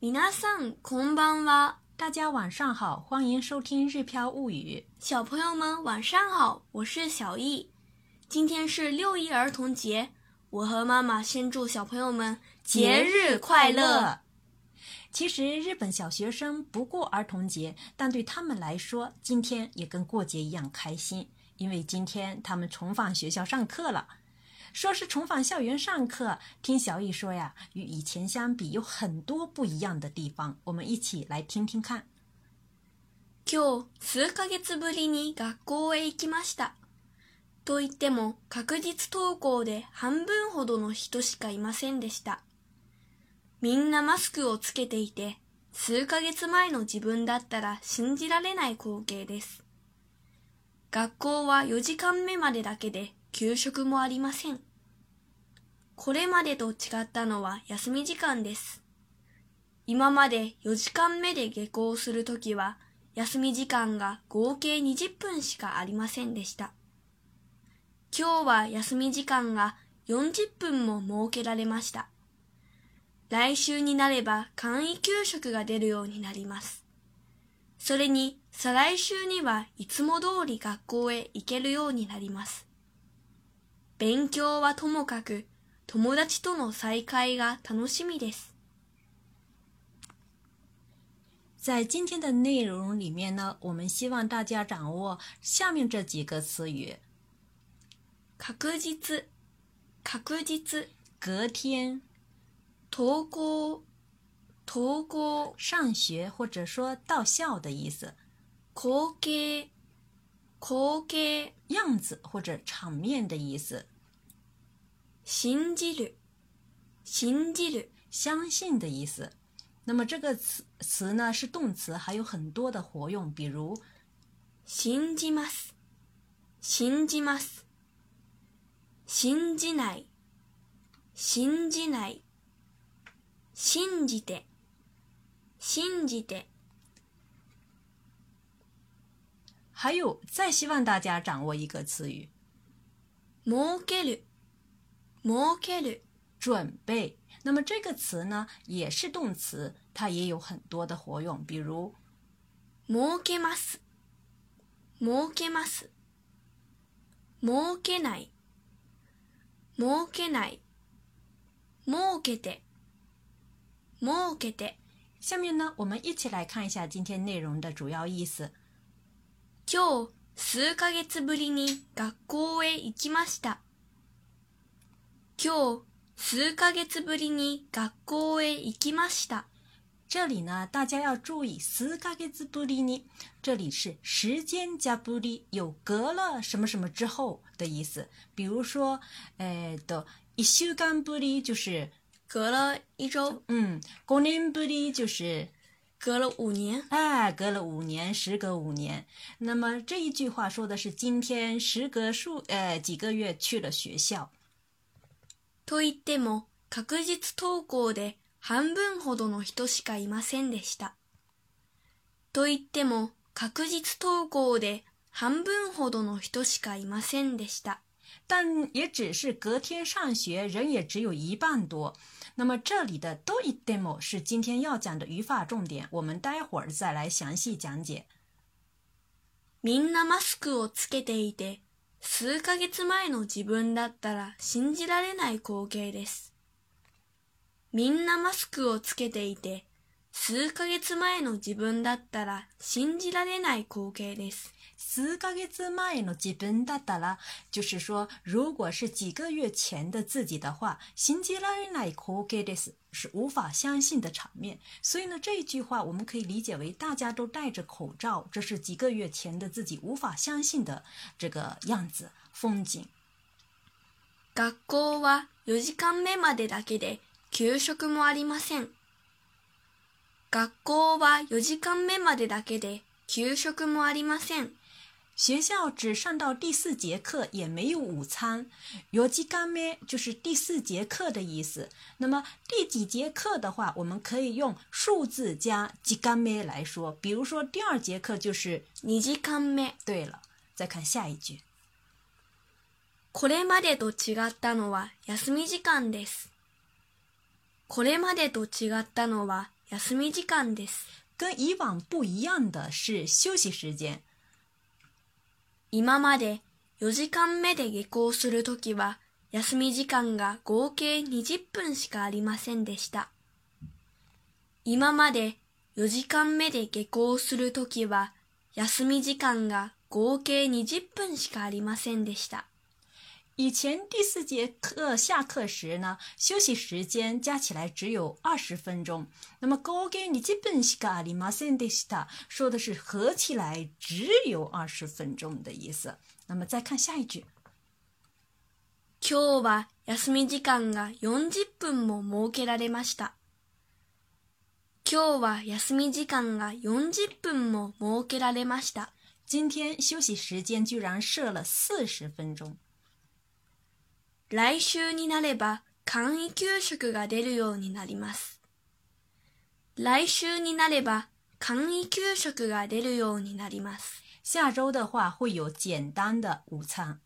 米娜桑，こんばんは。大家晚上好，欢迎收听《日飘物语》。小朋友们晚上好，我是小易。今天是六一儿童节，我和妈妈先祝小朋友们节日快乐。其实日本小学生不过儿童节，但对他们来说，今天也跟过节一样开心，因为今天他们重返学校上课了。说是重返校园上课，听小易说呀，与以前相比有很多不一样的地方，我们一起来听听看。今日数ヶ月ぶりに学校へ行きました。と言っても確実登校で半分ほどの人しかいませんでした。みんなマスクをつけていて、数ヶ月前の自分だったら信じられない光景です。学校は4時間目までだけで給食もありません。これまでと違ったのは休み時間です。今まで4時間目で下校するときは、休み時間が合計20分しかありませんでした。今日は休み時間が40分も設けられました。来週になれば簡易給食が出るようになります。それに、再来週にはいつも通り学校へ行けるようになります。勉強はともかく、友達との再会が楽しみです。在今天的内容里面呢，我们希望大家掌握下面这几个词语：確実、確実、隔天、投稿、投稿、上学或者说到校的意思。後継、可给样子或者场面的意思。信じる、信じる、相信的意思。那么这个词词呢是动词，还有很多的活用，比如信じます、信じます、信じない、信じない、信じて、信じて。还有，再希望大家掌握一个词语，儲ける、儲ける，准备。那么这个词呢，也是动词，它也有很多的活用，比如儲けます、儲けます、儲けない、儲けない、儲けて、儲けて。下面呢，我们一起来看一下今天内容的主要意思。今日、数ヶ月ぶりに学校へ行きました。今日、数ヶ月ぶりに学校へ行きました。这里呢，大家要注意“四ヶ月ぶりに”，这里是时间加ぶり”，有隔了什么什么之后的意思。比如说，哎的一週間ぶり就是隔了一周，嗯，五年ぶり就是隔了五年，哎，隔了五年，时隔五年。那么这一句话说的是今天时隔数呃几个月去了学校。と言っても確実登校で半分ほどの人しかいませんでした。と言っても確実登校で半分ほどの人しかいませんでした。但也只是隔天上学，人也只有一半多。那么这里的「do it demo」是今天要讲的语法重点，我们待会儿再来详细讲解。みんなマスクをつけていて、数ヶ月前の自分だったら信じられない光景です。みんなマスクをつけていて、数ヶ月前の自分だったら信じられない光景です。自个给自己买了，基本达到了。就是说，如果是几个月前的自己的话，星期来来可给的是是无法相信的场面。所以呢，这一句话我们可以理解为，大家都戴着口罩，这是几个月前的自己无法相信的这个样子、风景。学校は4時間目までだけで給食もありません。学校は4時間目までだけで給食もありません。学校只上到第四节课，也没有午餐。よじがめ就是第四节课的意思。那么第几节课的话，我们可以用数字加じがめ来说。比如说第二节课就是にじがめ。对了，再看下一句。これまでと違ったのは休み時間です。これまでと違ったのは休み時間です。跟以往不一样的是休息时间。今まで4時間目で下校するときは休み時間が合計20分しかありませんでした。今まで4時間目で下校するときは休み時間が合計20分しかありませんでした。以前第四节课下课时呢，休息时间加起来只有二十分钟。那么，高给你基本是个阿马森迪斯塔说的是合起来只有二十分钟的意思。那么再看下一句，今日は休み時間が四十分も設けられました。今日は休み時間が四十分も設けられました。今天休息时间居然设了四十分钟。来週になれば簡易給食が出るようになります。来週になれば簡易給食が出るようになります。下周的话会有简单的午餐。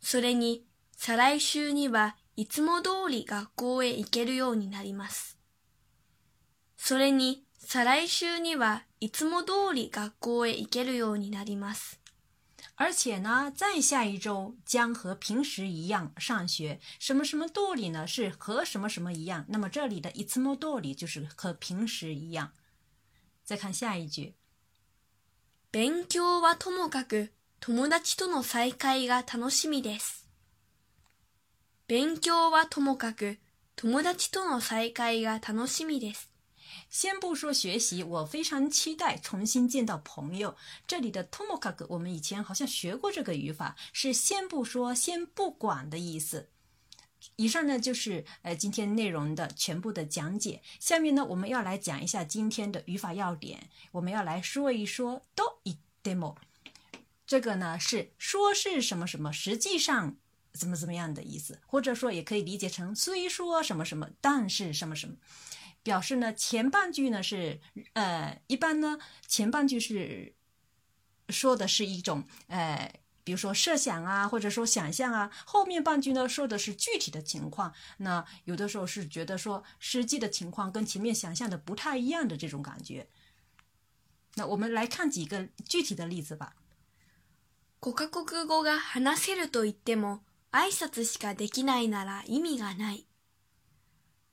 それに、再来週にはいつも通り学校へ行けるようになります。それに、再来週にはいつも通り学校へ行けるようになります。而且呢，再下一周将和平时一样上学。什么什么道理呢？是和什么什么一样。那么这里的いつも道理就是和平时一样。再看下一句。勉強はともかく友達との再会が楽しみです。勉強はともかく友達との再会が楽しみです。先不说学习，我非常期待重新见到朋友。这里的トモカグ我们以前好像学过这个语法，是先不说先不管的意思。以上呢就是呃今天内容的全部的讲解。下面呢我们要来讲一下今天的语法要点，我们要来说一说 d e m o 这个呢是说是什么什么，实际上怎么怎么样的意思，或者说也可以理解成虽说什么什么，但是什么什么。表示呢，前半句呢是，呃，一般呢前半句是说的是一种，呃，比如说设想啊，或者说想象啊，后面半句呢说的是具体的情况。那有的时候是觉得说实际的情况跟前面想象的不太一样的这种感觉。那我们来看几个具体的例子吧。国語が話せるといっても挨拶しかできないなら意味がない。カ国と言，如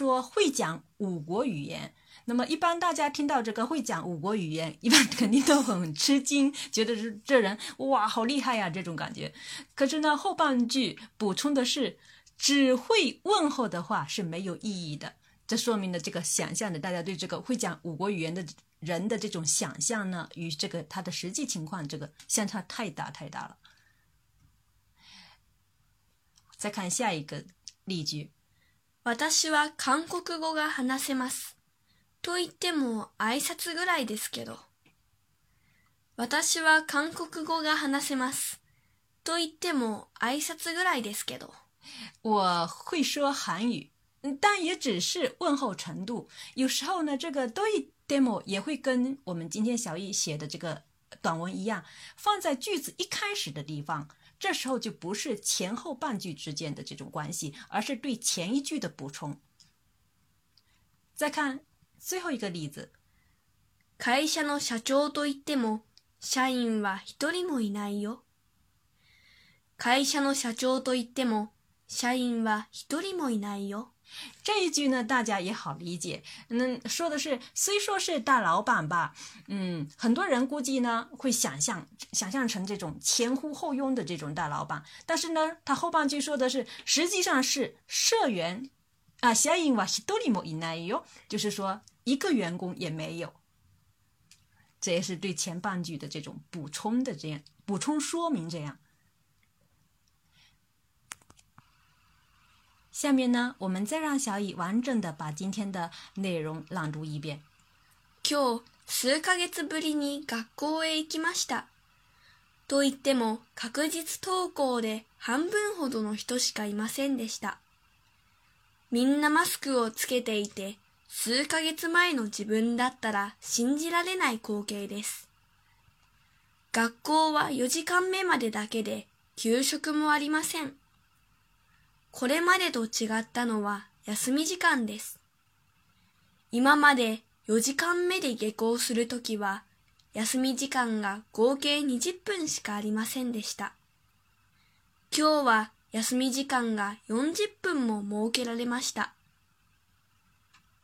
果会讲五国语言，那么一般大家听到这个会讲五国语言，一般肯定都很吃惊，觉得这这人哇好厉害呀，这种感觉。可是呢，后半句补充的是，只会问候的话是没有意义的。这说明了这个想象的，大家对这个会讲五国语言的。人的这种想象呢，与这个他的实际情况这个相差太大太大了。再看下一个例句：，私は韓国語が話せます。と言っても挨拶ぐらいですけど。私は韓国語が話せます。と言っても挨拶ぐらいですけど。我会说韩语，但也只是问候程度。有时候呢，这个都一。demo 也会跟我们今天小易写的这个短文一样，放在句子一开始的地方。这时候就不是前后半句之间的这种关系，而是对前一句的补充。再看最后一个例子，会社の社长と言っても、社員は一人もいないよ。会社の社長と言っても、社員は一人もいないよ。这一句呢，大家也好理解。那说的是，虽说是大老板吧，嗯，很多人估计呢会想象想象成这种前呼后拥的这种大老板，但是呢，他后半句说的是，实际上是社员啊，シャはひともいないよ，就是说一个员工也没有。这也是对前半句的这种补充的这样补充说明这样。下面呢，我们再让小乙完整的把今天的内容朗读一遍。今日、数ヶ月ぶりに学校へ行きました。と言っても、確実登校で半分ほどの人しかいませんでした。みんなマスクをつけていて、数ヶ月前の自分だったら信じられない光景です。学校は4時間目までだけで、給食もありません。これまでと違ったのは休み時間です。今まで4時間目で下校するときは、休み時間が合計20分しかありませんでした。今日は休み時間が40分も設けられました。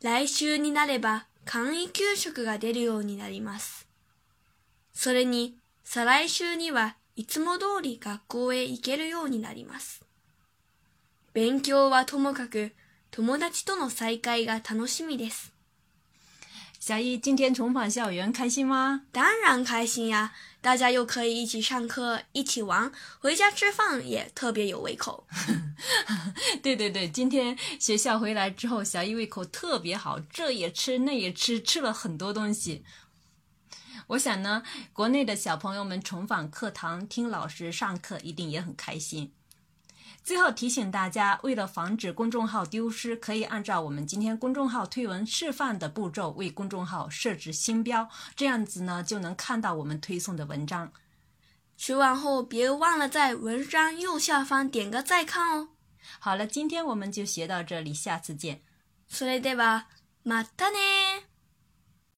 来週になれば簡易給食が出るようになります。それに、再来週にはいつも通り学校へ行けるようになります。勉強はともかく、友達との再会が楽しみです。小一今天重返校园，开心吗？當然開心呀！大家又可以一起上課、一起玩，回家吃飯也特別有胃口。對對對，今天學校回來之後，小一胃口特別好，這也吃那也吃，吃了很多東西。我想呢，國內的小朋友們重返課堂，聽老師上課，一定也很開心。最后提醒大家，为了防止公众号丢失，可以按照我们今天公众号推文示范的步骤，为公众号设置星标，这样子呢就能看到我们推送的文章。学完后别忘了在文章右下方点个再看哦。好了，今天我们就学到这里，下次见。それではまたね。